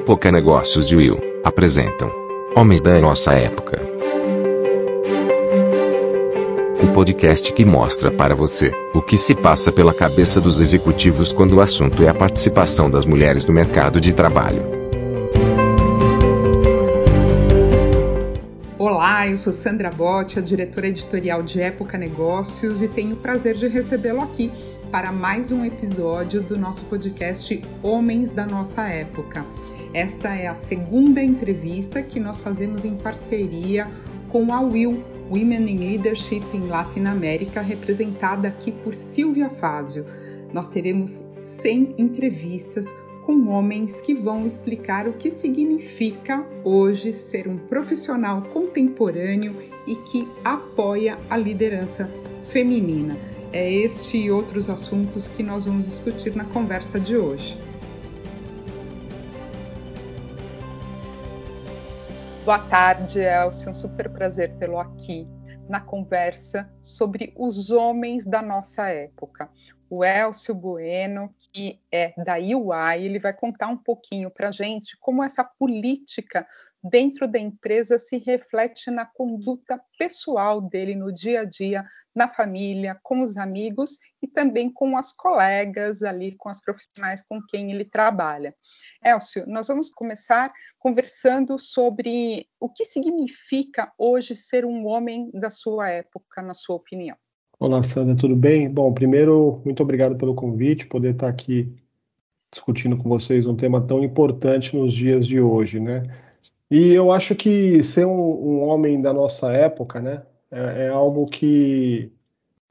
Época Negócios e Will apresentam Homens da Nossa Época. O podcast que mostra para você o que se passa pela cabeça dos executivos quando o assunto é a participação das mulheres no mercado de trabalho. Olá, eu sou Sandra Botti, a diretora editorial de Época Negócios e tenho o prazer de recebê-lo aqui para mais um episódio do nosso podcast Homens da Nossa Época. Esta é a segunda entrevista que nós fazemos em parceria com a Will, Women in Leadership em Latinoamérica, representada aqui por Silvia Fázio. Nós teremos 100 entrevistas com homens que vão explicar o que significa hoje ser um profissional contemporâneo e que apoia a liderança feminina. É este e outros assuntos que nós vamos discutir na conversa de hoje. Boa tarde, Elcio. É um super prazer tê-lo aqui na conversa sobre os homens da nossa época o Elcio Bueno, que é da UI, ele vai contar um pouquinho para a gente como essa política dentro da empresa se reflete na conduta pessoal dele no dia a dia, na família, com os amigos e também com as colegas ali, com as profissionais com quem ele trabalha. Elcio, nós vamos começar conversando sobre o que significa hoje ser um homem da sua época, na sua opinião. Olá, Sandra, tudo bem? Bom, primeiro, muito obrigado pelo convite, poder estar aqui discutindo com vocês um tema tão importante nos dias de hoje, né? E eu acho que ser um, um homem da nossa época, né, é, é algo que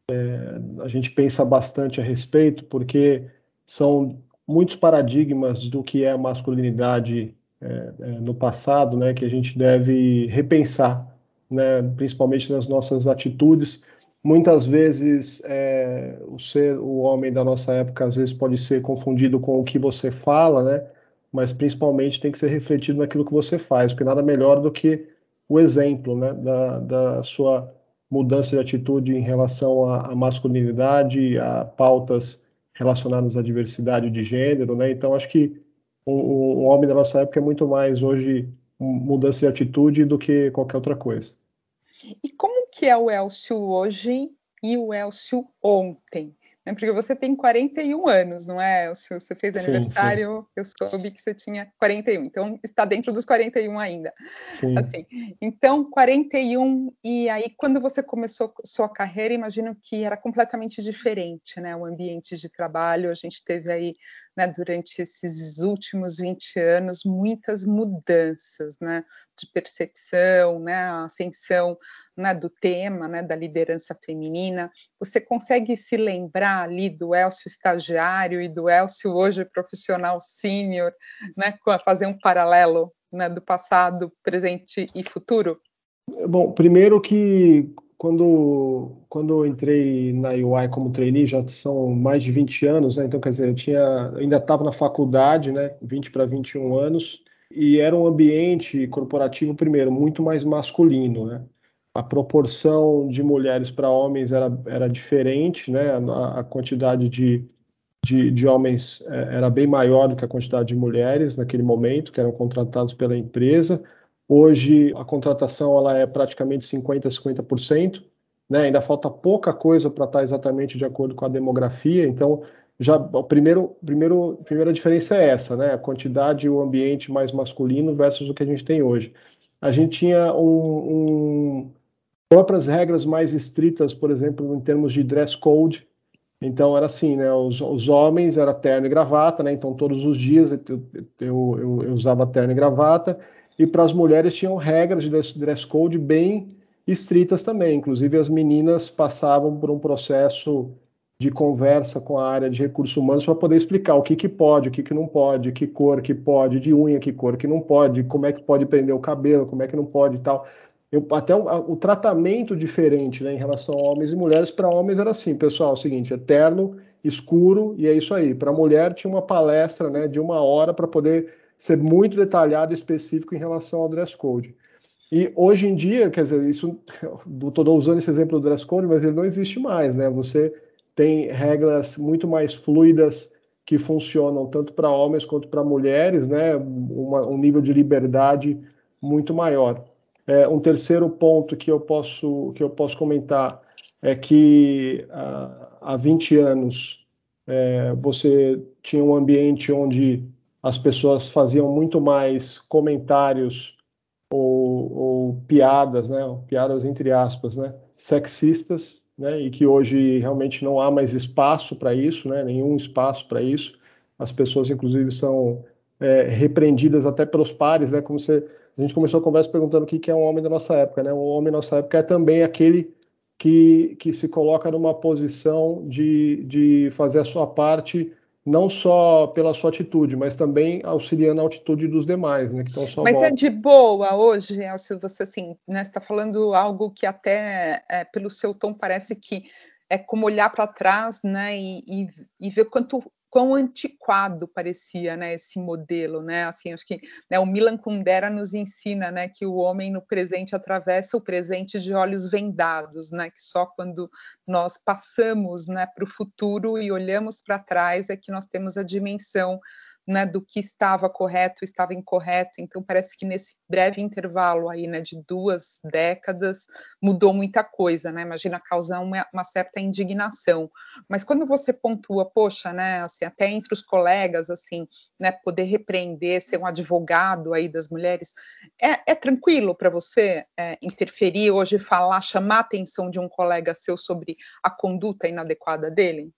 é, a gente pensa bastante a respeito, porque são muitos paradigmas do que é a masculinidade é, é no passado, né, que a gente deve repensar, né, principalmente nas nossas atitudes Muitas vezes é, o ser o homem da nossa época às vezes pode ser confundido com o que você fala, né? Mas principalmente tem que ser refletido naquilo que você faz, porque nada melhor do que o exemplo, né? Da, da sua mudança de atitude em relação à, à masculinidade, a pautas relacionadas à diversidade de gênero, né? Então acho que o, o homem da nossa época é muito mais hoje mudança de atitude do que qualquer outra coisa. E como que é o Elcio hoje e o Elcio ontem. Né? Porque você tem 41 anos, não é? Você fez aniversário, sim. eu soube que você tinha 41, então está dentro dos 41 ainda. Sim. Assim, então, 41, e aí quando você começou sua carreira, imagino que era completamente diferente, né? O ambiente de trabalho, a gente teve aí, né, durante esses últimos 20 anos, muitas mudanças, né? De percepção, né? A ascensão né, do tema, né, da liderança feminina. Você consegue se lembrar ali do Elcio estagiário e do Elcio hoje profissional sênior, né, fazer um paralelo né, do passado, presente e futuro? Bom, primeiro que quando, quando eu entrei na UI como trainee, já são mais de 20 anos, né? então quer dizer, eu tinha, ainda estava na faculdade, né? 20 para 21 anos, e era um ambiente corporativo, primeiro, muito mais masculino, né? A proporção de mulheres para homens era, era diferente, né? A, a quantidade de, de, de, homens é, era bem maior do que a quantidade de mulheres naquele momento, que eram contratados pela empresa. Hoje, a contratação ela é praticamente 50%, 50%. Né? Ainda falta pouca coisa para estar exatamente de acordo com a demografia, então já o primeiro, primeiro, primeira diferença é essa, né? A quantidade e o ambiente mais masculino versus o que a gente tem hoje. A gente tinha um, um próprias regras mais estritas, por exemplo, em termos de dress code. Então era assim, né? Os, os homens era terno e gravata, né? Então todos os dias eu, eu, eu, eu usava terno e gravata. E para as mulheres tinham regras de dress code bem estritas também. Inclusive as meninas passavam por um processo de conversa com a área de recursos humanos para poder explicar o que, que pode, o que, que não pode, que cor que pode, de unha que cor que não pode, como é que pode prender o cabelo, como é que não pode e tal. Eu, até o, o, tratamento diferente né, em relação a homens e mulheres, para homens era assim, pessoal, é o seguinte, eterno, escuro, e é isso aí. Para mulher tinha uma palestra né, de uma hora para poder ser muito detalhado e específico em relação ao dress code. E hoje em dia, quer dizer, isso, estou usando esse exemplo do dress code, mas ele não existe mais, né? Você tem regras muito mais fluidas que funcionam tanto para homens quanto para mulheres, né? Uma, um nível de liberdade muito maior. É, um terceiro ponto que eu posso que eu posso comentar é que ah, há 20 anos é, você tinha um ambiente onde as pessoas faziam muito mais comentários ou, ou piadas, né, piadas entre aspas, né, sexistas, né, e que hoje realmente não há mais espaço para isso, né, nenhum espaço para isso. As pessoas, inclusive, são é, repreendidas até pelos pares, né, como você, a gente começou a conversa perguntando o que é um homem da nossa época, né, um homem da nossa época é também aquele que, que se coloca numa posição de, de fazer a sua parte não só pela sua atitude, mas também auxiliando a atitude dos demais, né? Que estão só mas é de boa hoje, Elcio, você assim, né? Está falando algo que até é, pelo seu tom parece que é como olhar para trás, né? E, e, e ver quanto quão antiquado parecia, né, esse modelo, né, assim, acho que né, o Milan Kundera nos ensina, né, que o homem no presente atravessa o presente de olhos vendados, né, que só quando nós passamos, né, para o futuro e olhamos para trás é que nós temos a dimensão né, do que estava correto, estava incorreto. Então parece que nesse breve intervalo aí, né, de duas décadas, mudou muita coisa, né? Imagina causar uma, uma, certa indignação. Mas quando você pontua, poxa, né, assim, até entre os colegas, assim, né, poder repreender, ser um advogado aí das mulheres, é, é tranquilo para você é, interferir hoje, falar, chamar a atenção de um colega seu sobre a conduta inadequada dele?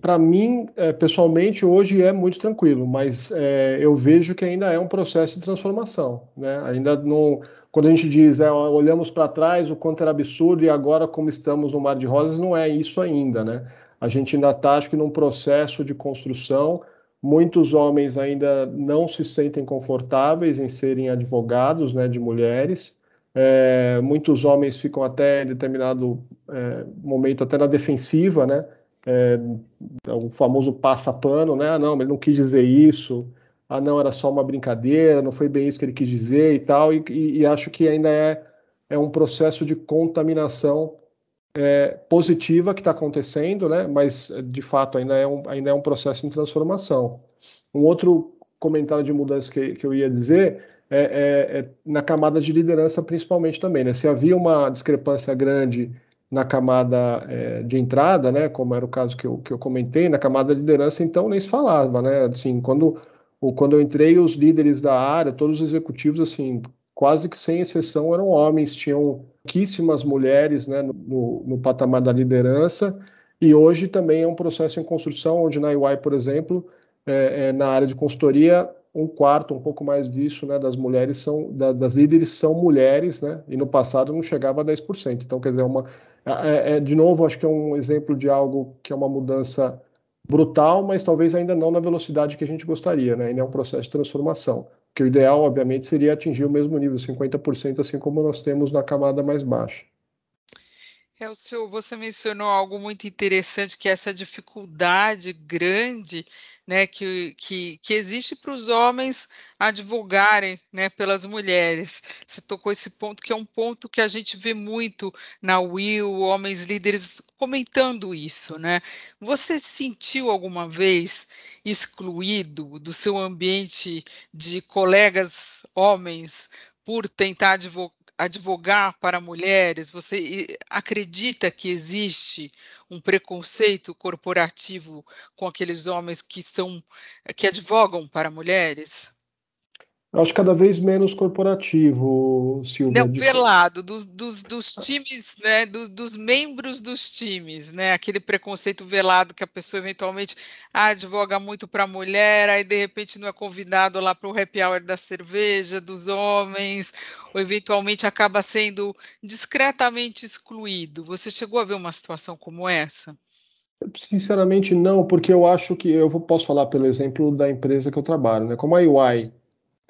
Para mim, é, pessoalmente, hoje é muito tranquilo, mas é, eu vejo que ainda é um processo de transformação. Né? Ainda não. Quando a gente diz, é, olhamos para trás, o quanto era absurdo, e agora, como estamos no Mar de Rosas, não é isso ainda. Né? A gente ainda está, acho que, num processo de construção. Muitos homens ainda não se sentem confortáveis em serem advogados né, de mulheres. É, muitos homens ficam até em determinado é, momento até na defensiva, né? É, o famoso passa-pano, né? Ah, não, ele não quis dizer isso. Ah, não, era só uma brincadeira, não foi bem isso que ele quis dizer e tal. E, e, e acho que ainda é, é um processo de contaminação é, positiva que está acontecendo, né? Mas de fato ainda é um, ainda é um processo em transformação. Um outro comentário de mudança que, que eu ia dizer é, é, é na camada de liderança, principalmente também, né? Se havia uma discrepância grande na camada é, de entrada, né, como era o caso que eu, que eu comentei, na camada de liderança, então nem se falava, né, assim, quando, quando eu entrei, os líderes da área, todos os executivos, assim, quase que sem exceção eram homens, tinham pouquíssimas mulheres, né, no, no patamar da liderança, e hoje também é um processo em construção, onde na UI, por exemplo, é, é, na área de consultoria, um quarto, um pouco mais disso, né, das mulheres são, da, das líderes são mulheres, né, e no passado não chegava a 10%. Então, quer dizer, é uma, é, é, de novo, acho que é um exemplo de algo que é uma mudança brutal, mas talvez ainda não na velocidade que a gente gostaria, né? Ainda é um processo de transformação. Que o ideal, obviamente, seria atingir o mesmo nível, 50%, assim como nós temos na camada mais baixa. Elcio, você mencionou algo muito interessante, que é essa dificuldade grande né, que, que, que existe para os homens advogarem né, pelas mulheres. Você tocou esse ponto, que é um ponto que a gente vê muito na Will, homens líderes comentando isso. Né? Você sentiu alguma vez excluído do seu ambiente de colegas homens por tentar advogar? Advogar para mulheres? Você acredita que existe um preconceito corporativo com aqueles homens que são que advogam para mulheres? Eu acho cada vez menos corporativo, Silvia. Não, velado, dos, dos, dos times, né, dos, dos, membros dos times, né, aquele preconceito velado que a pessoa eventualmente ah, advoga muito para a mulher, aí de repente não é convidado lá para o happy hour da cerveja, dos homens, ou eventualmente acaba sendo discretamente excluído. Você chegou a ver uma situação como essa? Sinceramente, não, porque eu acho que eu posso falar pelo exemplo da empresa que eu trabalho, né? Como a UI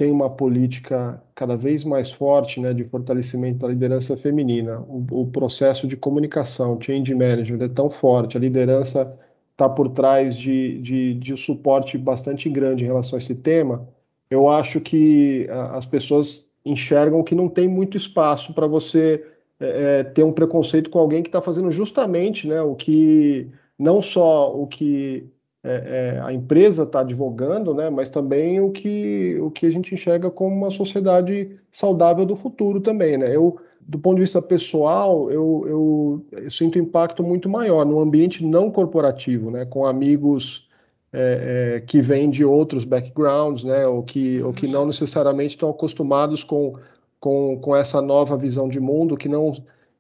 tem uma política cada vez mais forte né, de fortalecimento da liderança feminina. O, o, processo de comunicação, change management, é tão forte, a liderança está por trás de, de, de um suporte bastante grande em relação a esse tema. Eu acho que as pessoas enxergam que não tem muito espaço para você é, é, ter um preconceito com alguém que está fazendo justamente né, o que, não só o que é, é, a empresa está advogando, né, mas também o que, o que a gente enxerga como uma sociedade saudável do futuro também. Né? Eu, do ponto de vista pessoal, eu, eu, eu sinto impacto muito maior no ambiente não corporativo, né, com amigos é, é, que vêm de outros backgrounds, né, ou, que, ou que não necessariamente estão acostumados com, com, com essa nova visão de mundo, que não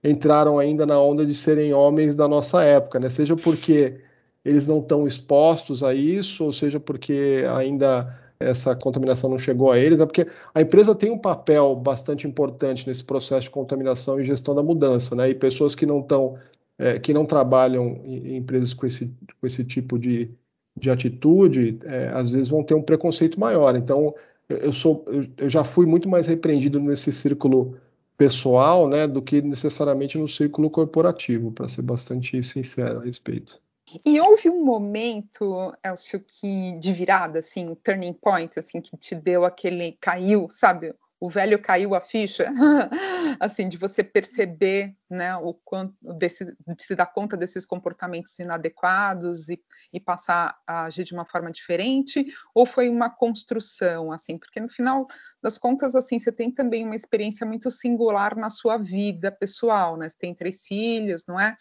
entraram ainda na onda de serem homens da nossa época, né, seja porque eles não estão expostos a isso, ou seja, porque ainda essa contaminação não chegou a eles, né? porque a empresa tem um papel bastante importante nesse processo de contaminação e gestão da mudança, né? E pessoas que não estão, é, que não trabalham em empresas com esse, com esse tipo de, de atitude, é, às vezes vão ter um preconceito maior. Então, eu sou, eu já fui muito mais repreendido nesse círculo pessoal, né, do que necessariamente no círculo corporativo, para ser bastante sincero a respeito. E houve um momento, Elcio, que de virada, assim, um turning point, assim, que te deu aquele caiu, sabe? O velho caiu a ficha, assim, de você perceber, né, o quanto desse, de se dar conta desses comportamentos inadequados e, e passar a agir de uma forma diferente, ou foi uma construção, assim, porque no final das contas, assim, você tem também uma experiência muito singular na sua vida pessoal, né? Você tem três filhos, não é?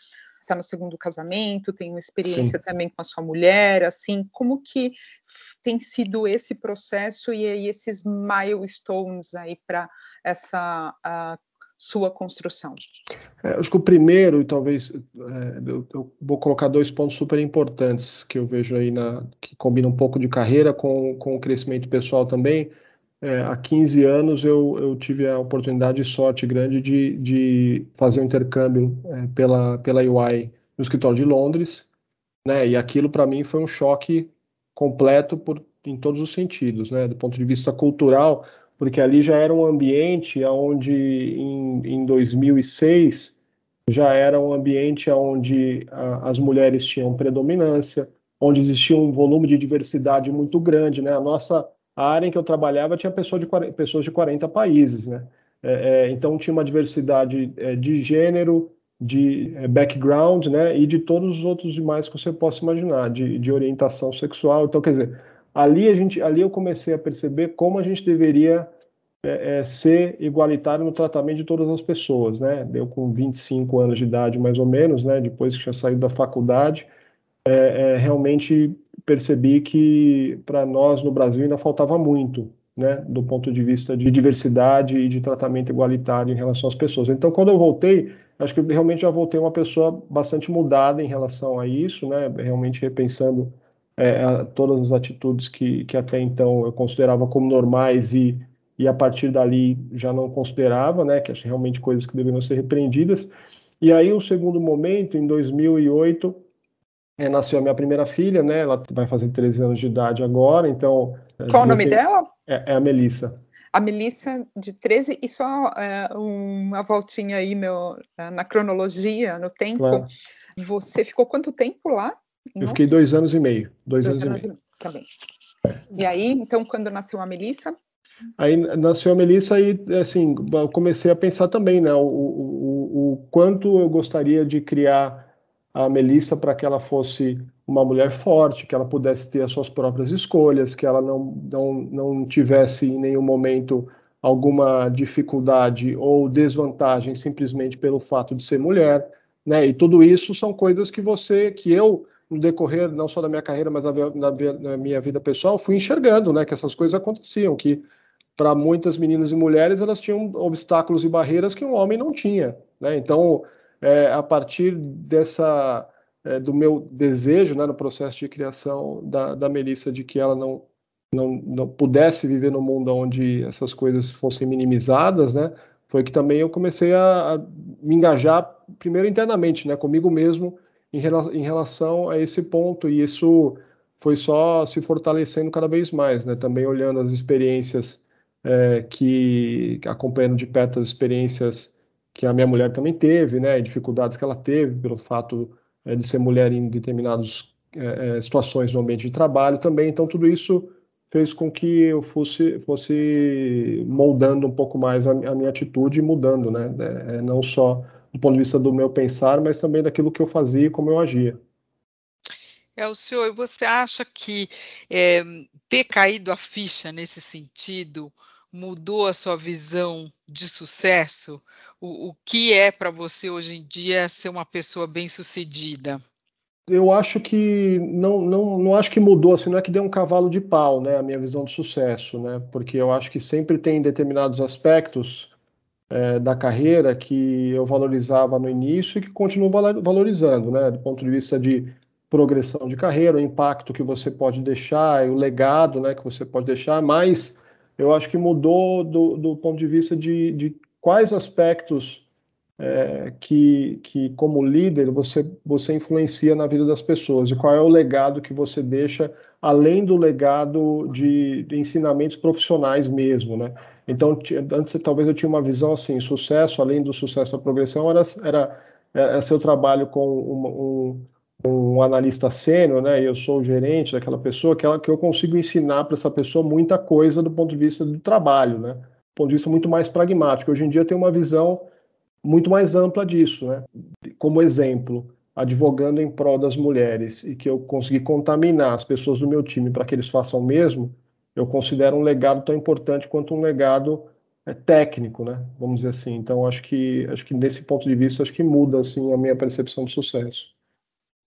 Está no segundo casamento, tem uma experiência Sim. também com a sua mulher, assim, como que tem sido esse processo e esses milestones aí para essa sua construção? É, acho que o primeiro, e talvez é, eu, eu, vou colocar dois pontos super importantes que eu vejo aí na que combinam um pouco de carreira com, com o crescimento pessoal também é, há 15 anos eu, eu tive a oportunidade e sorte grande de, de fazer um intercâmbio é, pela, pela UI no escritório de Londres, né? E aquilo para mim foi um choque completo por, em todos os sentidos, né? Do ponto de vista cultural, porque ali já era um ambiente onde em, em 2006 já era um ambiente onde a, as mulheres tinham predominância, onde existia um volume de diversidade muito grande, né? A nossa a área em que eu trabalhava tinha pessoas de 40, pessoas de 40 países, né? É, é, então tinha uma diversidade é, de gênero, de é, background, né? E de todos os outros demais que você possa imaginar, de, de orientação sexual. Então, quer dizer, ali a gente, ali eu comecei a perceber como a gente deveria é, é, ser igualitário no tratamento de todas as pessoas, né? Eu com 25 anos de idade, mais ou menos, né? Depois que tinha saído da faculdade, realmente percebi que para nós no Brasil ainda faltava muito, né, do ponto de vista de diversidade e de tratamento igualitário em relação às pessoas. Então, quando eu voltei, acho que realmente já voltei uma pessoa bastante mudada em relação a isso, né, realmente repensando é, todas as atitudes que, que até então eu considerava como normais e, e a partir dali já não considerava, né, que acho realmente coisas que deveriam ser repreendidas. E aí, o segundo momento, em 2008, é, nasceu a minha primeira filha, né? Ela vai fazer 13 anos de idade agora, então. Qual o nome tem... dela? É, é, a Melissa. A Melissa de 13, e só é, uma voltinha aí no, na cronologia, no tempo. Claro. Você ficou quanto tempo lá? Eu fiquei dois anos e meio. Dois, dois anos, anos, e meio. Tá bem. E aí, então, quando nasceu a Melissa? Aí nasceu a Melissa e, assim, eu comecei a pensar também, né? O, o, o quanto eu gostaria de criar a Melissa para que ela fosse uma mulher forte, que ela pudesse ter as suas próprias escolhas, que ela não, não, não tivesse em nenhum momento alguma dificuldade ou desvantagem simplesmente pelo fato de ser mulher, né? E tudo isso são coisas que você, que eu no decorrer não só da minha carreira, mas na, na, minha vida pessoal, fui enxergando, né? Que essas coisas aconteciam, que para muitas meninas e mulheres elas tinham obstáculos e barreiras que um homem não tinha, né? Então é, a partir dessa é, do meu desejo, né, no processo de criação da, da Melissa, de que ela não, não, não pudesse viver no mundo onde essas coisas fossem minimizadas, né, foi que também eu comecei a, a me engajar primeiro internamente, né, comigo mesmo em, rela, em relação a esse ponto. E isso foi só se fortalecendo cada vez mais, né, também olhando as experiências é, que acompanhando de perto as experiências que a minha mulher também teve, né, dificuldades que ela teve pelo fato é, de ser mulher em determinadas é, situações no ambiente de trabalho também. Então, tudo isso fez com que eu fosse, fosse moldando um pouco mais a, a minha atitude e mudando, né, é, não só do ponto de vista do meu pensar, mas também daquilo que eu fazia e como eu agia. É o senhor, você acha que é, ter caído a ficha nesse sentido mudou a sua visão de sucesso? O, o que é para você hoje em dia ser uma pessoa bem-sucedida? Eu acho que não, não, não acho que mudou, assim, não é que deu um cavalo de pau, né, a minha visão de sucesso, né, porque eu acho que sempre tem determinados aspectos é, da carreira que eu valorizava no início e que continuo valorizando, né, do ponto de vista de progressão de carreira, o impacto que você pode deixar, o legado, né, que você pode deixar, mas eu acho que mudou do, do ponto de vista de, de quais aspectos é, que, que, como líder, você, você influencia na vida das pessoas e qual é o legado que você deixa, além do legado de, de ensinamentos profissionais mesmo, né? Então, antes talvez eu tinha uma visão assim, sucesso, além do sucesso da progressão, era, era, era seu trabalho com um, um, um analista sênior, né? Eu sou o gerente daquela pessoa, que, ela, que eu consigo ensinar para essa pessoa muita coisa do ponto de vista do trabalho, né? Ponto de vista muito mais pragmático. Hoje em dia tenho uma visão muito mais ampla disso, né? Como exemplo, advogando em prol das mulheres e que eu consegui contaminar as pessoas do meu time para que eles façam o mesmo, eu considero um legado tão importante quanto um legado é, técnico, né? Vamos dizer assim. Então, acho que acho que nesse ponto de vista acho que muda assim a minha percepção de sucesso.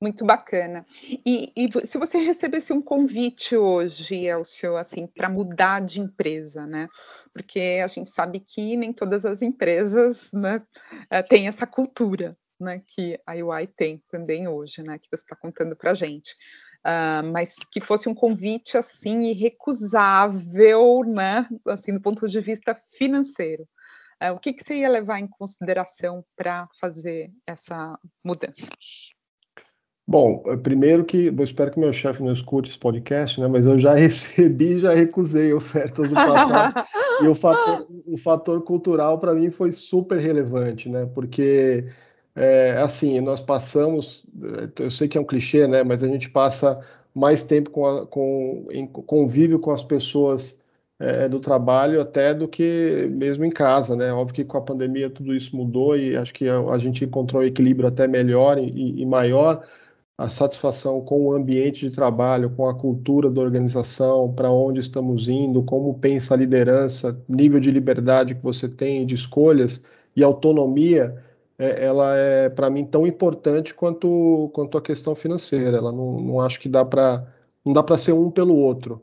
Muito bacana. E, e, se você recebesse um convite hoje, Elcio, assim, para mudar de empresa, né? Porque a gente sabe que nem todas as empresas, né, eh, têm essa cultura, né, que a UI tem também hoje, né, que você está contando para a gente. Uh, mas que fosse um convite assim irrecusável, né, assim do ponto de vista financeiro. Uh, o que, que você ia levar em consideração para fazer essa mudança? Bom, é, primeiro que eu espero que meu chefe não escute esse podcast, né? Mas eu já recebi, já recusei ofertas do passado e o fator, o fator cultural para mim foi super relevante, né? Porque é, assim nós passamos, é, eu sei que é um clichê, né? Mas a gente passa mais tempo com, a, com em convívio com as pessoas é, do trabalho até do que mesmo em casa, né? Óbvio que com a pandemia tudo isso mudou e acho que a, a gente encontrou um equilíbrio até melhor e, e maior a satisfação com o ambiente de trabalho, com a cultura da organização, para onde estamos indo, como pensa a liderança, nível de liberdade que você tem, de escolhas e autonomia, é, ela é para mim tão importante quanto, quanto a questão financeira. Ela não, não acho que dá para não dá para ser um pelo outro,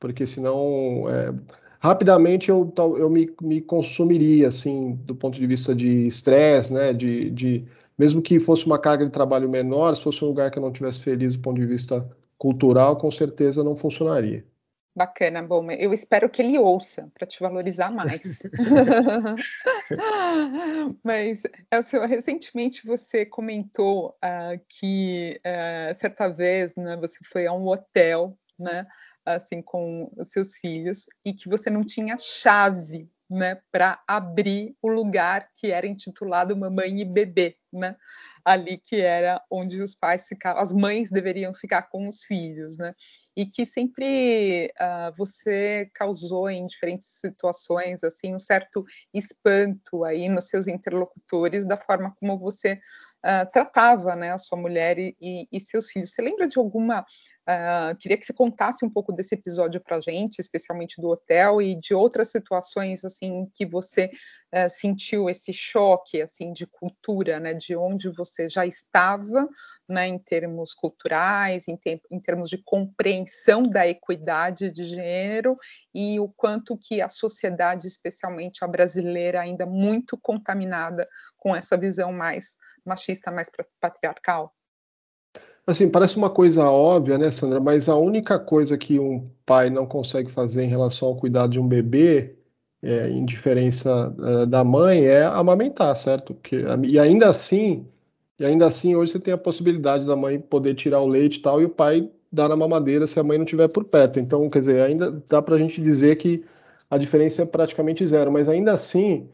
porque senão é, rapidamente eu, eu me, me consumiria assim do ponto de vista de estresse, né, de, de mesmo que fosse uma carga de trabalho menor, se fosse um lugar que eu não tivesse feliz do ponto de vista cultural, com certeza não funcionaria. Bacana, bom, eu espero que ele ouça para te valorizar mais. Mas, Elcio, recentemente você comentou uh, que uh, certa vez né, você foi a um hotel, né, assim, com os seus filhos, e que você não tinha chave né, para abrir o lugar que era intitulado Mamãe e Bebê, né, ali que era onde os pais ficavam, as mães deveriam ficar com os filhos, né, e que sempre uh, você causou em diferentes situações assim um certo espanto aí nos seus interlocutores da forma como você uh, tratava né, a sua mulher e, e, e, seus filhos. Você lembra de alguma? Uh, queria que você contasse um pouco desse episódio para a gente, especialmente do hotel e de outras situações assim que você uh, sentiu esse choque assim de cultura, né, de onde você já estava, né, em termos culturais, em, te em termos de compreensão da equidade de gênero e o quanto que a sociedade, especialmente a brasileira, ainda muito contaminada com essa visão mais machista, mais patriarcal? Assim, parece uma coisa óbvia, né, Sandra? Mas a única coisa que um pai não consegue fazer em relação ao cuidado de um bebê, é, em diferença é, da mãe, é amamentar, certo? Porque, e ainda assim, e ainda assim, hoje você tem a possibilidade da mãe poder tirar o leite e tal, e o pai dar a mamadeira se a mãe não estiver por perto. Então, quer dizer, ainda dá para a gente dizer que a diferença é praticamente zero, mas ainda assim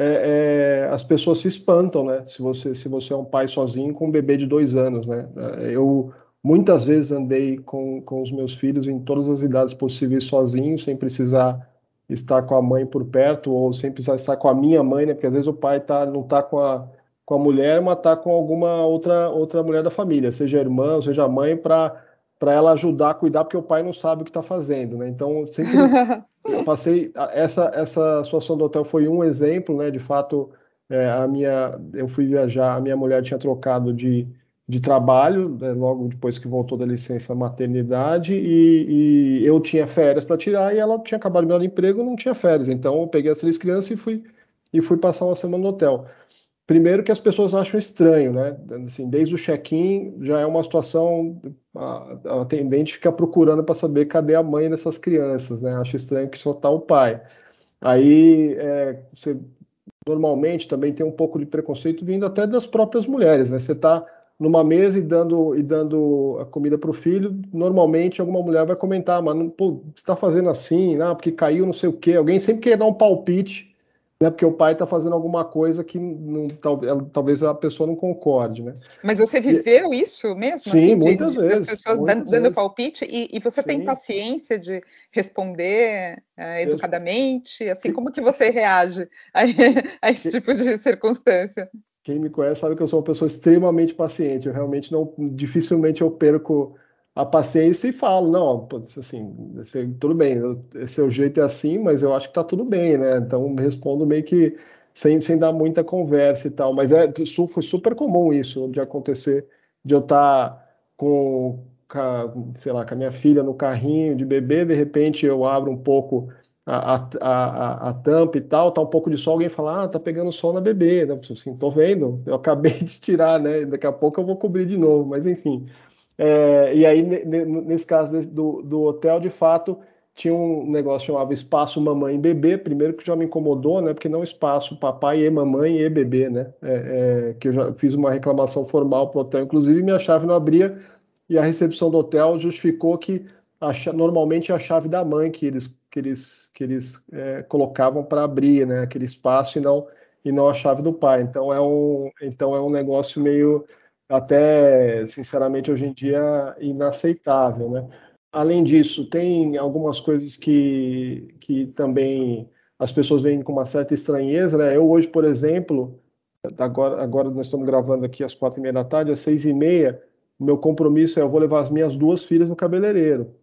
é, é, as pessoas se espantam, né? Se você, se você é um pai sozinho com um bebê de dois anos, né? Eu muitas vezes andei com, com os meus filhos em todas as idades possíveis sozinho, sem precisar estar com a mãe por perto ou sem precisar estar com a minha mãe, né? Porque às vezes o pai tá, não está com a, com a mulher, mas está com alguma outra, outra mulher da família, seja irmã, seja mãe, para para ela ajudar a cuidar, porque o pai não sabe o que está fazendo, né? Então, sempre eu passei essa essa situação do hotel foi um exemplo, né? De fato, é, a minha eu fui viajar, a minha mulher tinha trocado de, de trabalho né, logo depois que voltou da licença maternidade e, e eu tinha férias para tirar e ela tinha acabado de me dar emprego, não tinha férias. Então, eu peguei as três crianças e fui e fui passar uma semana no hotel. Primeiro que as pessoas acham estranho, né? Assim, desde o check-in já é uma situação a, a atendente fica procurando para saber cadê a mãe dessas crianças, né? Acha estranho que só está o pai. Aí é, você normalmente também tem um pouco de preconceito vindo até das próprias mulheres, né? Você está numa mesa e dando e dando a comida para o filho, normalmente alguma mulher vai comentar, mas pô, você está fazendo assim, não, porque caiu não sei o quê. Alguém sempre quer dar um palpite né, porque o pai está fazendo alguma coisa que não, talvez a pessoa não concorde, né? Mas você viveu e, isso mesmo? Sim, assim, muitas de, vezes. As pessoas dando, dando, palpite e, e você sim. tem paciência de responder uh, educadamente? Assim, como que você reage a, a esse tipo de circunstância? Quem me conhece sabe que eu sou uma pessoa extremamente paciente. Eu realmente não, dificilmente eu perco a paciência e falo, não, assim, tudo bem, seu jeito é assim, mas eu acho que tá tudo bem, né? Então respondo meio que sem, sem dar muita conversa e tal, mas é, foi super comum isso de acontecer, de eu estar tá com, com, sei lá, com a minha filha no carrinho de bebê, de repente eu abro um pouco a, a, a, a, tampa e tal, tá um pouco de sol, alguém fala, ah, tá pegando sol na bebê, né? Assim, tô vendo, eu acabei de tirar, né? Daqui a pouco eu vou cobrir de novo, mas enfim. É, e aí, nesse caso do, do hotel, de fato, tinha um negócio chamado espaço mamãe e bebê, primeiro que já me incomodou, né? Porque não espaço papai e mamãe e bebê, né? É, é, que eu já fiz uma reclamação formal para o hotel, inclusive minha chave não abria e a recepção do hotel justificou que a, normalmente é a chave da mãe que eles que eles que eles é, colocavam para abrir, né? Aquele espaço e não e não a chave do pai. Então é um então é um negócio meio até, sinceramente, hoje em dia inaceitável, né? Além disso, tem algumas coisas que, que também as pessoas veem com uma certa estranheza, né? Eu hoje, por exemplo, agora, agora nós estamos gravando aqui às quatro e meia da tarde, às seis e meia, meu compromisso é eu vou levar as minhas duas filhas no cabeleireiro.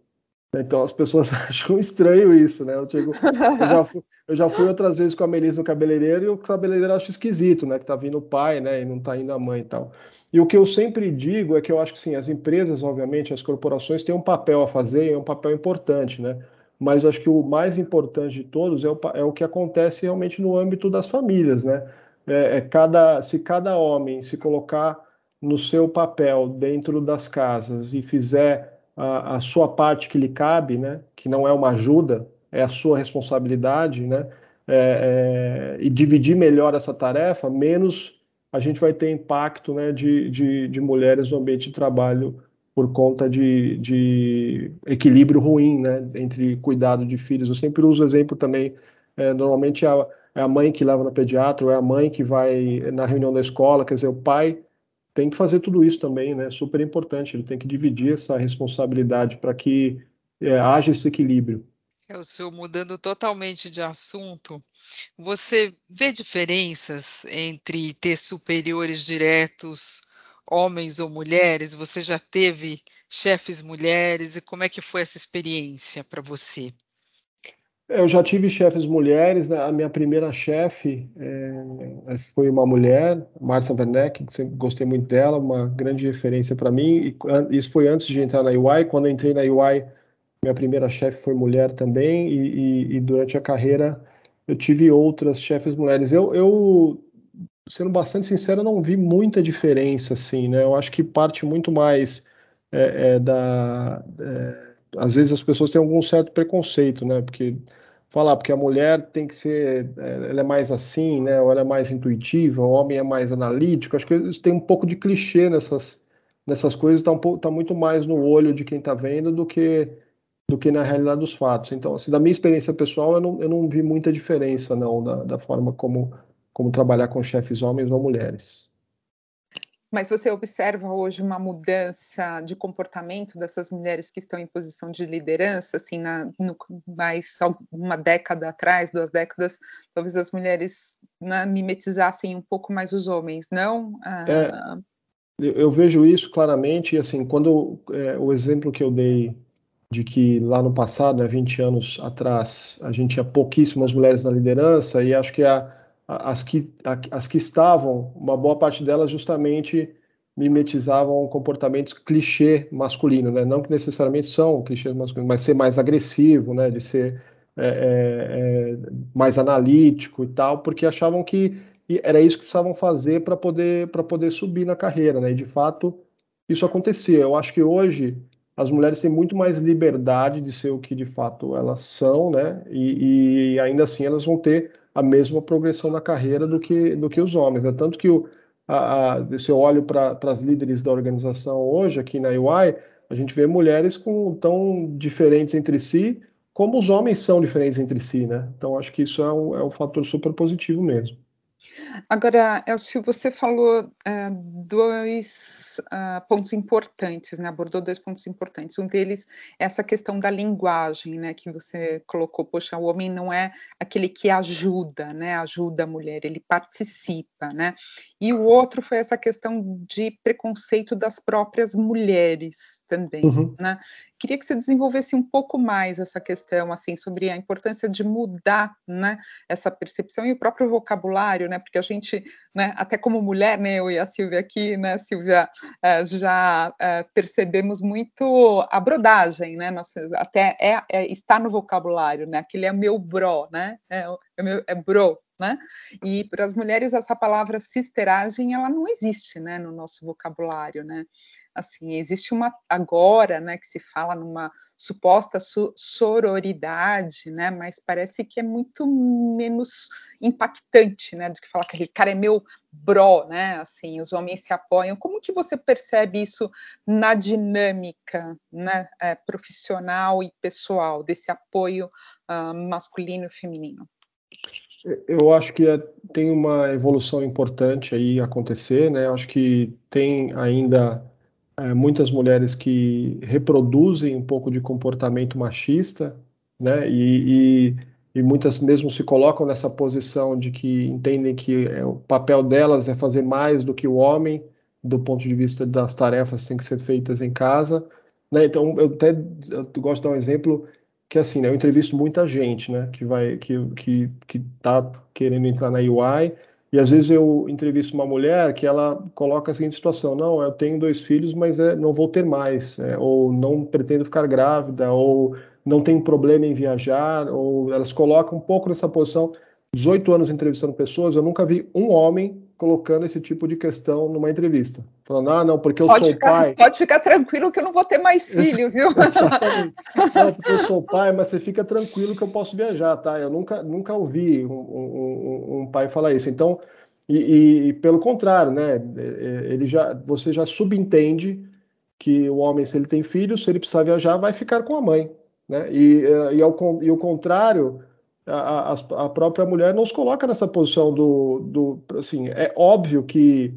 Então as pessoas acham estranho isso, né? Eu, eu, já fui, eu, já fui, outras vezes com a Melissa no cabeleireiro e o cabeleireiro acha esquisito, né? Que tá vindo o pai, né? E não tá indo a mãe e tal. E o que eu sempre digo é que eu acho que sim, as empresas, obviamente, as corporações têm um papel a fazer, é um papel importante, né? Mas acho que o mais importante de todos é o, é o que acontece realmente no âmbito das famílias, né? É, é cada, se cada homem se colocar no seu papel dentro das casas e fizer a, a sua parte que lhe cabe, né? Que não é uma ajuda, é a sua responsabilidade, né? É, é, e dividir melhor essa tarefa, menos a gente vai ter impacto né, de, de, de mulheres no ambiente de trabalho por conta de, de, equilíbrio ruim né, entre cuidado de filhos. Eu sempre uso o exemplo também, é, normalmente é a, é a mãe que leva na pediatra, ou é a mãe que vai na reunião da escola, quer dizer, o pai tem que fazer tudo isso também, né? Super importante, ele tem que dividir essa responsabilidade para que é, haja esse equilíbrio. É o senhor mudando totalmente de assunto. Você vê diferenças entre ter superiores diretos, homens ou mulheres? Você já teve chefes mulheres e como é que foi essa experiência para você? Eu já tive chefes mulheres, né? a minha primeira chefe é, foi uma mulher, Marcia Werneck, sempre gostei muito dela, uma grande referência para mim, e isso foi antes de entrar na UI, quando eu entrei na UI, minha primeira chefe foi mulher também, e, e, e, durante a carreira eu tive outras chefes mulheres. Eu, eu, sendo bastante sincero, não vi muita diferença, assim, né? Eu acho que parte muito mais é, é, da... É, às vezes as pessoas têm algum certo preconceito, né? Porque falar porque a mulher tem que ser, é, ela é mais assim, né? Ou ela é mais intuitiva, o homem é mais analítico. Acho que isso tem um pouco de clichê nessas nessas coisas, está um tá muito mais no olho de quem está vendo do que do que na realidade dos fatos. Então, assim, da minha experiência pessoal, eu não, eu não vi muita diferença, não, da, da forma como, como trabalhar com chefes homens ou mulheres. Mas você observa hoje uma mudança de comportamento dessas mulheres que estão em posição de liderança, assim, na, no, mais uma década atrás, duas décadas, talvez as mulheres né, mimetizassem um pouco mais os homens, não? Ah, é, eu, eu vejo isso claramente, e assim, quando é, o exemplo que eu dei de que lá no passado, né, 20 anos atrás, a gente tinha pouquíssimas mulheres na liderança, e acho que a, a, as, que, a, as que estavam, uma boa parte delas justamente mimetizavam comportamentos clichê masculino, né? Não que necessariamente são clichês masculinos, mas ser mais agressivo, né? De ser é, é, é mais analítico e tal, porque achavam que era isso que precisavam fazer para poder para poder subir na carreira, né? E de fato isso acontecia. Eu acho que hoje as mulheres têm muito mais liberdade de ser o que de fato elas são, né? E, e ainda assim elas vão ter a mesma progressão na carreira do que do que os homens, né? Tanto que o a, a, se eu olho para as líderes da organização hoje, aqui na UI, a gente vê mulheres com, tão diferentes entre si, como os homens são diferentes entre si, né? Então, acho que isso é um, é um fator super positivo mesmo. Agora, Elcio, você falou uh, dois uh, pontos importantes, né? abordou dois pontos importantes. Um deles é essa questão da linguagem, né? que você colocou, poxa, o homem não é aquele que ajuda, né? ajuda a mulher, ele participa. Né? E o outro foi essa questão de preconceito das próprias mulheres também. Uhum. Né? Queria que você desenvolvesse um pouco mais essa questão, assim, sobre a importância de mudar né? essa percepção e o próprio vocabulário, né? Porque a gente, né, até como mulher, né, eu e a Silvia aqui, né, Silvia, uh, já uh, percebemos muito a brodagem, né? Nossa, até é, é, está no vocabulário, né? Aquele é meu bro, né? É, é, meu, é bro, né? E para as mulheres essa palavra sisteragem ela não existe, né, no nosso vocabulário, né? Assim, existe uma agora, né, que se fala numa suposta sororidade, né, mas parece que é muito menos impactante, né, do que falar que aquele cara é meu bro, né? Assim, os homens se apoiam. Como que você percebe isso na dinâmica, né, é, profissional e pessoal desse apoio uh, masculino e feminino? Eu acho que é, tem uma evolução importante aí acontecer, né? Acho que tem ainda é, muitas mulheres que reproduzem um pouco de comportamento machista, né? E, e, e, muitas mesmo se colocam nessa posição de que entendem que é, o papel delas é fazer mais do que o homem, do ponto de vista das tarefas que têm que ser feitas em casa. Né? Então, eu até eu gosto de dar um exemplo que assim, né, eu entrevisto muita gente, né, que vai que que que tá querendo entrar na UI, e às vezes eu entrevisto uma mulher que ela coloca a seguinte situação: não, eu tenho dois filhos, mas é, não vou ter mais, é, ou não pretendo ficar grávida, ou não tenho problema em viajar, ou elas colocam um pouco nessa posição. 18 anos entrevistando pessoas, eu nunca vi um homem colocando esse tipo de questão numa entrevista. Falando, ah, não, porque eu pode sou ficar, pai. Pode ficar tranquilo que eu não vou ter mais filho, viu? Exatamente. Não, porque eu sou pai, mas você fica tranquilo que eu posso viajar, tá? Eu nunca, nunca ouvi um, um, um pai falar isso. Então, e, e, pelo contrário, né? É, ele já, você já subentende que o homem, se ele tem filho, se ele precisar viajar, vai ficar com a mãe. Né? E, é, e, ao, e o contrário a, a, própria mulher não se coloca nessa posição do, do. Assim, é óbvio que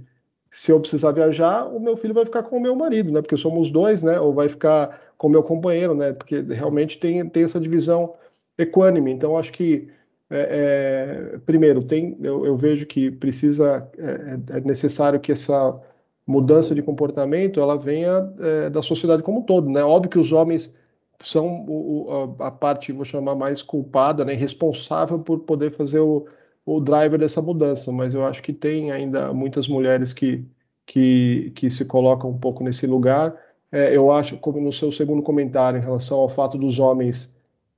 se eu precisar viajar, o meu filho vai ficar com o meu marido, né? Porque somos dois, né? Ou vai ficar com o meu companheiro, né? Porque realmente tem, tem essa divisão equânime. Então, acho que, é, é, primeiro, tem, eu, eu, vejo que precisa, é, é, necessário que essa mudança de comportamento ela venha é, da sociedade como um todo, né? Óbvio que os homens são o, a, a, parte, vou chamar mais culpada, né, responsável por poder fazer o, o driver dessa mudança, mas eu acho que tem ainda muitas mulheres que, que, que se colocam um pouco nesse lugar. É, eu acho, como no seu segundo comentário, em relação ao fato dos homens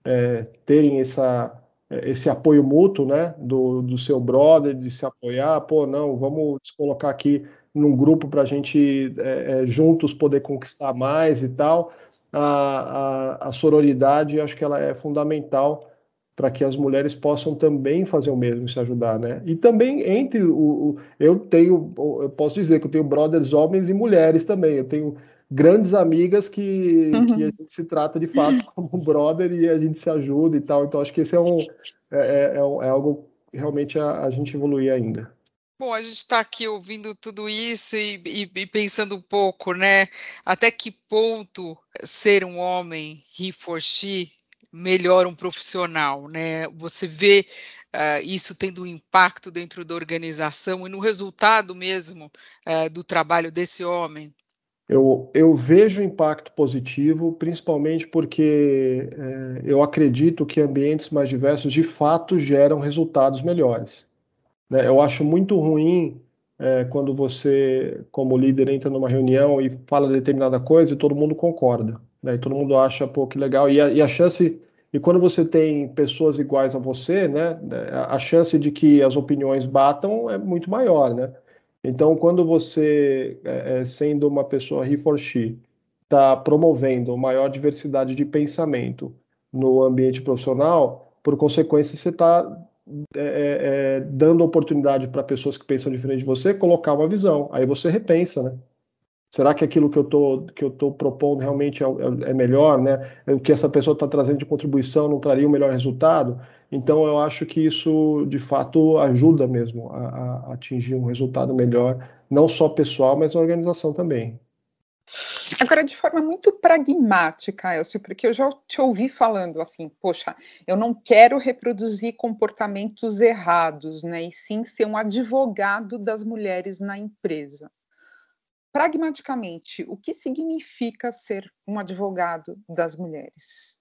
é, terem essa, esse apoio mútuo, né, do, do seu brother, de se apoiar, pô, não, vamos se colocar aqui num grupo para a gente é, é, juntos poder conquistar mais e tal a, a, a sororidade, acho que ela é fundamental para que as mulheres possam também fazer o mesmo, se ajudar, né? E também entre o, o, eu tenho, eu posso dizer que eu tenho brothers homens e mulheres também. Eu tenho grandes amigas que, uhum. que a gente se trata de fato como brother e a gente se ajuda e tal. Então acho que esse é um é, é, é, é algo realmente a, a gente evoluir ainda. Bom, a gente está aqui ouvindo tudo isso e, e, e, pensando um pouco, né? Até que ponto ser um homem, he melhora um profissional, né? Você vê uh, isso tendo um impacto dentro da organização e no resultado mesmo uh, do trabalho desse homem? Eu, eu vejo impacto positivo, principalmente porque é, eu acredito que ambientes mais diversos de fato geram resultados melhores. Né? Eu acho muito ruim é, quando você, como líder, entra numa reunião e fala determinada coisa e todo mundo concorda. Né? E todo mundo acha, pô, que legal. E a, e a chance e quando você tem pessoas iguais a você, né, a chance de que as opiniões batam é muito maior, né? Então, quando você, é, é sendo uma pessoa he for she, está promovendo maior diversidade de pensamento no ambiente profissional, por consequência, você está é, é, é, dando oportunidade para pessoas que pensam diferente de você colocar uma visão. Aí você repensa, né? Será que aquilo que eu tô, que eu tô propondo realmente é, é, é melhor, né? O que essa pessoa está trazendo de contribuição não traria o um melhor resultado? Então, eu acho que isso, de fato, ajuda mesmo a, a atingir um resultado melhor, não só pessoal, mas na organização também. Agora, de forma muito pragmática, Elcio, porque eu já te ouvi falando assim, poxa, eu não quero reproduzir comportamentos errados, né? E sim ser um advogado das mulheres na empresa pragmaticamente, o que significa ser um advogado das mulheres?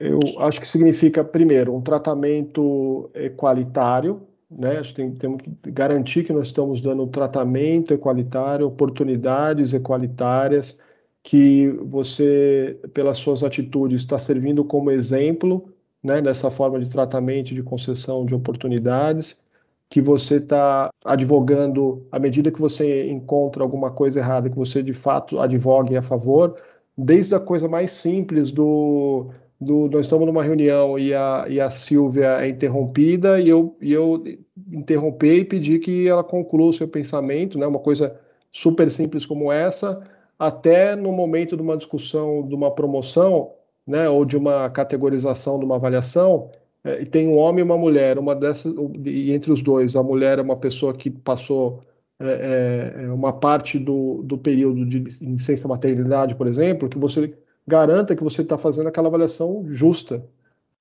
Eu acho que significa, primeiro, um tratamento equalitário, né? A gente tem, temos que garantir que nós estamos dando tratamento equalitário, oportunidades equalitárias, que você, pelas suas atitudes, está servindo como exemplo né, dessa forma de tratamento de concessão de oportunidades que você está advogando, à medida que você encontra alguma coisa errada, que você de fato advogue a favor, desde a coisa mais simples do, do nós estamos numa reunião e a, e a Silvia é interrompida e eu, e eu interrompi e pedi que ela conclua o seu pensamento, né, uma coisa super simples como essa, até no momento de uma discussão de uma promoção, né, ou de uma categorização de uma avaliação, é, tem um homem e uma mulher, uma dessas, e entre os dois, a mulher é uma pessoa que passou é, é, é uma parte do, do período de licença maternidade, por exemplo, que você garanta que você está fazendo aquela avaliação justa,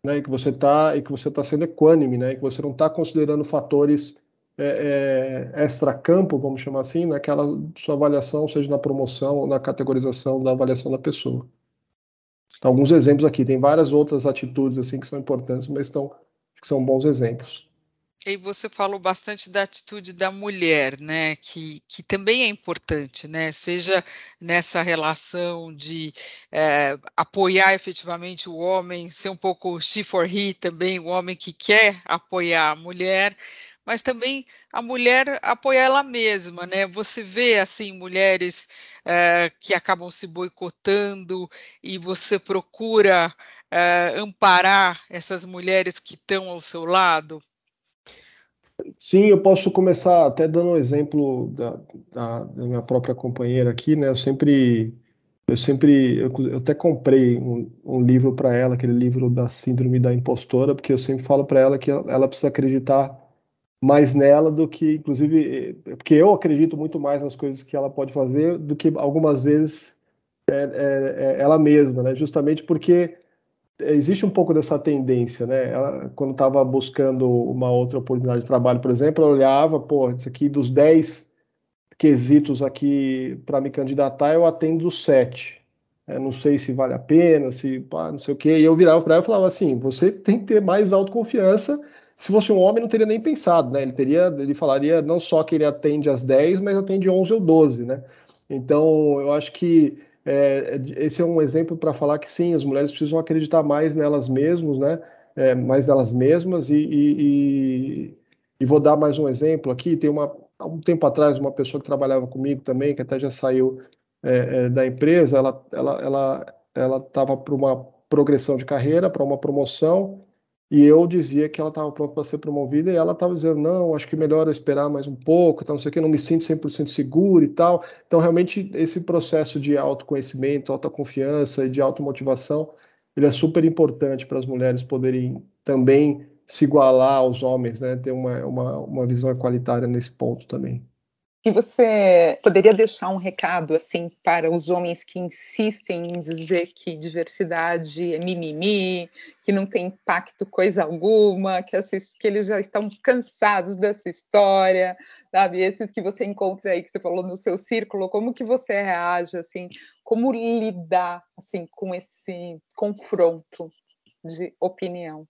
né, e que você está e que você está sendo equânime, né, e que você não está considerando fatores é, é, extra-campo, vamos chamar assim, naquela sua avaliação, seja na promoção ou na categorização da avaliação da pessoa alguns exemplos aqui, tem várias outras atitudes assim que são importantes, mas estão, que são bons exemplos. E você falou bastante da atitude da mulher, né, que, que também é importante, né, seja nessa relação de é, apoiar efetivamente o homem, ser um pouco she for he também, o homem que quer apoiar a mulher, mas também a mulher apoiar ela mesma, né? Você vê assim mulheres é, que acabam se boicotando e você procura é, amparar essas mulheres que estão ao seu lado? Sim, eu posso começar até dando um exemplo da, da, da minha própria companheira aqui, né? Eu sempre, eu sempre, eu, até comprei um, um livro para ela, aquele livro da síndrome da impostora, porque eu sempre falo para ela que ela precisa acreditar mais nela do que, inclusive, porque eu acredito muito mais nas coisas que ela pode fazer do que algumas vezes é, é, é ela mesma, né? Justamente porque existe um pouco dessa tendência, né? Ela, quando estava buscando uma outra oportunidade de trabalho, por exemplo, ela olhava, pô, isso aqui dos 10 quesitos aqui para me candidatar, eu atendo 7. É, não sei se vale a pena, se pá, não sei o quê. E eu virava para ela e falava assim: você tem que ter mais autoconfiança se fosse um homem, não teria nem pensado, né? Ele teria, ele falaria não só que ele atende às 10, mas atende 11 ou 12, né? Então, eu acho que é, esse é um exemplo para falar que sim, as mulheres precisam acreditar mais nelas mesmas, né? É, mais nelas mesmas e, e, e, e, vou dar mais um exemplo aqui. Tem uma há um tempo atrás uma pessoa que trabalhava comigo também, que até já saiu é, é da empresa. Ela ela ela ela estava para uma progressão de carreira, para uma promoção e eu dizia que ela estava pronta para ser promovida e ela estava dizendo, não, acho que melhor esperar mais um pouco, tal, não sei o que, não me sinto 100% seguro e tal. Então, realmente, esse processo de autoconhecimento, autoconfiança e de automotivação, ele é super importante para as mulheres poderem também se igualar aos homens, né? Ter uma, uma, uma visão equalitária nesse ponto também. Que você poderia deixar um recado assim para os homens que insistem em dizer que diversidade é mimimi, que não tem impacto coisa alguma, que, esses, que eles já estão cansados dessa história, sabe? Esses que você encontra aí que você falou no seu círculo, como que você reage assim? Como lidar assim com esse confronto de opinião?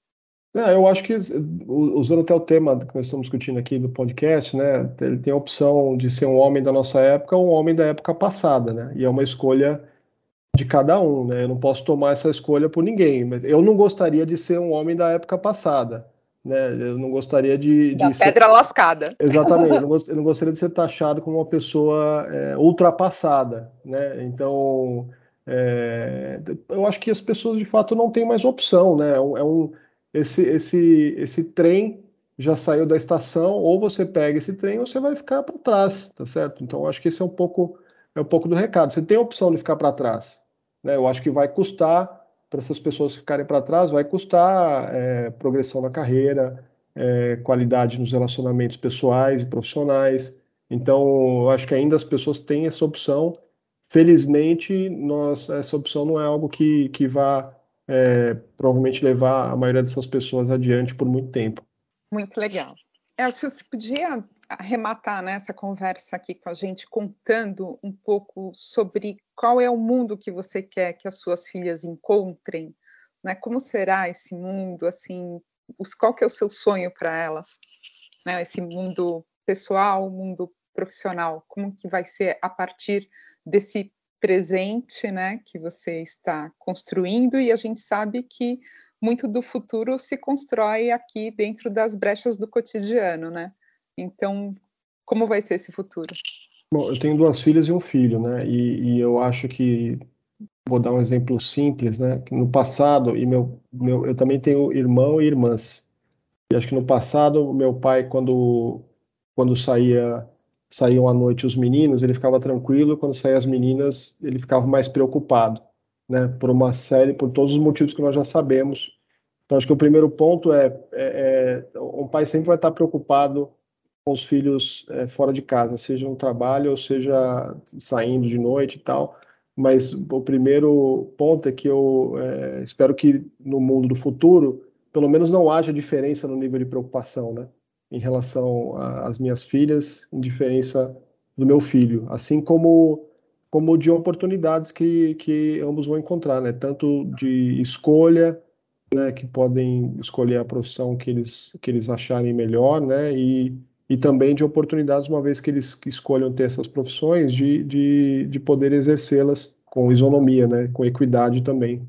É, eu acho que, usando até o tema que nós estamos discutindo aqui do podcast, né, ele tem a opção de ser um homem da nossa época ou um homem da época passada, né, e é uma escolha de cada um, né, eu não posso tomar essa escolha por ninguém, mas eu não gostaria de ser um homem da época passada, né, eu não gostaria de... Da de pedra ser... lascada. Exatamente, eu não, eu não, gostaria de ser taxado como uma pessoa é, ultrapassada, né, então... É, eu acho que as pessoas de fato não têm mais opção, né? É um, é esse, esse, esse trem já saiu da estação, ou você pega esse trem ou você vai ficar para trás, tá certo? Então, acho que esse é um pouco é um pouco do recado. Você tem a opção de ficar para trás, né? Eu acho que vai custar para essas pessoas ficarem para trás, vai custar é, progressão na carreira, é, qualidade nos relacionamentos pessoais e profissionais. Então, eu acho que ainda as pessoas têm essa opção. Felizmente, nós, essa opção não é algo que, que vá é, provavelmente levar a maioria dessas pessoas adiante por muito tempo. Muito legal. Elcio, você podia arrematar né, essa conversa aqui com a gente, contando um pouco sobre qual é o mundo que você quer que as suas filhas encontrem, né? Como será esse mundo, assim, os, qual que é o seu sonho para elas, né? Esse mundo pessoal, mundo profissional, como que vai ser a partir desse presente, né, que você está construindo, e a gente sabe que muito do futuro se constrói aqui dentro das brechas do cotidiano, né? Então, como vai ser esse futuro? Bom, eu tenho duas filhas e um filho, né? E, e eu acho que vou dar um exemplo simples, né? No passado e meu, meu eu também tenho irmão e irmãs. E acho que no passado meu pai quando quando saía saíam à noite os meninos, ele ficava tranquilo, quando saíam as meninas, ele ficava mais preocupado, né? Por uma série, por todos os motivos que nós já sabemos. Então, acho que o primeiro ponto é, é, é um pai sempre vai estar preocupado com os filhos é, fora de casa, seja no trabalho ou seja saindo de noite e tal. Mas o primeiro ponto é que eu é, espero que no mundo do futuro, pelo menos não haja diferença no nível de preocupação, né? Em relação às minhas filhas, em diferença do meu filho, assim como como de oportunidades que, que ambos vão encontrar, né? Tanto de escolha, né? Que podem escolher a profissão que eles que eles acharem melhor, né? E, e também de oportunidades, uma vez que eles escolham ter essas profissões, de, de, de poder exercê-las com isonomia, né? Com equidade também.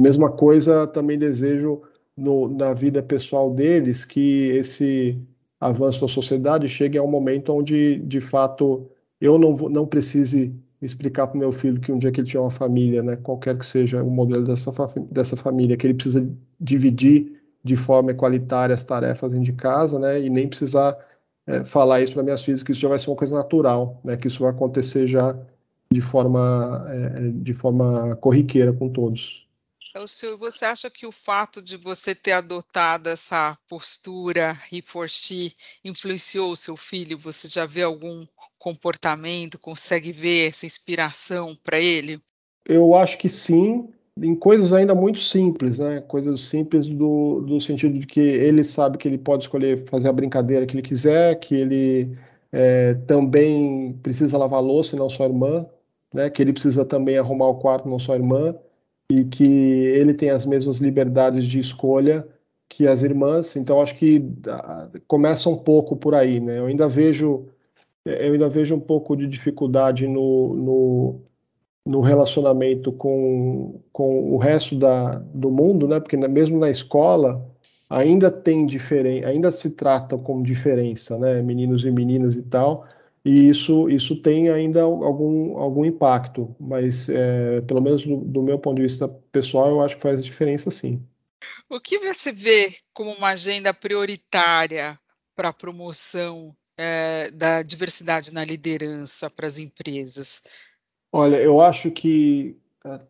Mesma coisa, também desejo no, na vida pessoal deles que esse avanço da sociedade chegue a um momento onde, de fato, eu não, não precise explicar para o meu filho que um dia que ele tiver uma família, né, qualquer que seja o modelo dessa, dessa família, que ele precisa dividir de forma equalitária as tarefas dentro de casa, né, e nem precisar é, falar isso para minhas filhas, que isso já vai ser uma coisa natural, né, que isso vai acontecer já de forma, é, de forma corriqueira com todos. É o seu, você acha que o fato de você ter adotado essa postura he for she influenciou o seu filho? Você já vê algum comportamento, consegue ver essa inspiração para ele? Eu acho que sim, em coisas ainda muito simples, né? Coisas simples do, do sentido de que ele sabe que ele pode escolher fazer a brincadeira que ele quiser, que ele é, também precisa lavar louça e não só a irmã, né? Que ele precisa também arrumar o quarto, não só a irmã e que ele tem as mesmas liberdades de escolha que as irmãs. Então acho que ah, começa um pouco por aí, né? Eu ainda vejo eu ainda vejo um pouco de dificuldade no, no, no relacionamento com, com o resto da, do mundo, né? Porque mesmo na escola ainda tem diferença, ainda se tratam como diferença, né? Meninos e meninas e tal e isso, isso tem ainda algum, algum impacto, mas é, pelo menos do, do, meu ponto de vista pessoal, eu acho que faz diferença sim. O que você vê como uma agenda prioritária para a promoção é, da diversidade na liderança para as empresas? Olha, eu acho que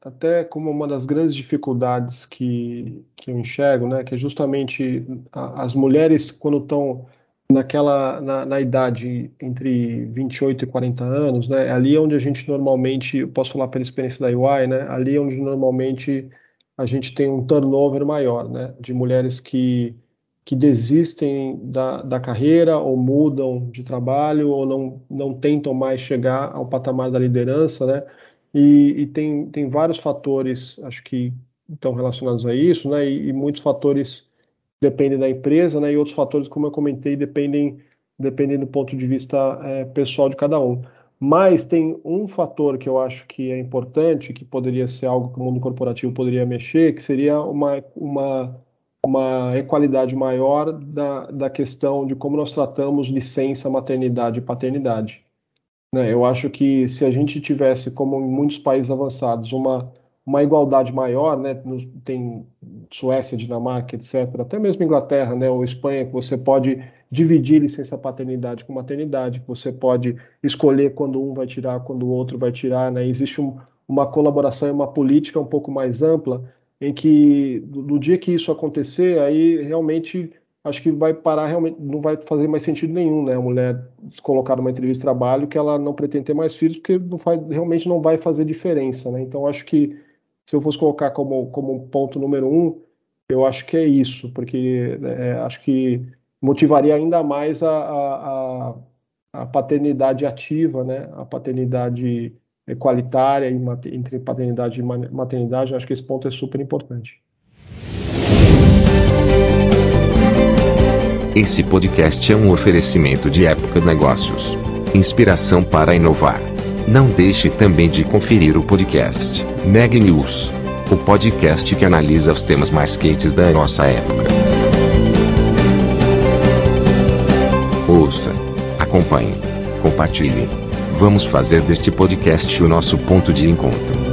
até como uma das grandes dificuldades que, que eu enxergo, né, que é justamente as mulheres quando estão naquela na, na, idade entre 28 e 40 anos, né? Ali é onde a gente normalmente, eu posso falar pela experiência da UI, né? Ali é onde normalmente a gente tem um turnover maior, né? De mulheres que que desistem da, da carreira ou mudam de trabalho ou não, não tentam mais chegar ao patamar da liderança, né? E, e tem, tem vários fatores, acho que estão relacionados a isso, né? E, e muitos fatores dependem da empresa, né? E outros fatores, como eu comentei, dependem, dependem do ponto de vista é, pessoal de cada um. Mas tem um fator que eu acho que é importante, que poderia ser algo que o mundo corporativo poderia mexer, que seria uma, uma, uma equalidade maior da, da questão de como nós tratamos licença, maternidade e paternidade. Né? Eu acho que se a gente tivesse, como em muitos países avançados, uma uma igualdade maior, né? Tem Suécia, Dinamarca, etc. Até mesmo Inglaterra, né? Ou Espanha, que você pode dividir licença paternidade com maternidade, que você pode escolher quando um vai tirar, quando o outro vai tirar, né? Existe um, uma colaboração e uma política um pouco mais ampla em que no dia que isso acontecer, aí realmente acho que vai parar realmente, não vai fazer mais sentido nenhum, né? A mulher colocar numa entrevista de trabalho que ela não pretende ter mais filhos, porque não faz, realmente não vai fazer diferença, né? Então acho que se eu fosse colocar como, como ponto número um, eu acho que é isso, porque é, acho que motivaria ainda mais a, a, a, paternidade ativa, né? a paternidade qualitária entre paternidade e maternidade. Acho que esse ponto é super importante. Esse podcast é um oferecimento de Época Negócios. Inspiração para inovar. Não deixe também de conferir o podcast Neg News, o podcast que analisa os temas mais quentes da nossa época. Ouça, acompanhe, compartilhe. Vamos fazer deste podcast o nosso ponto de encontro.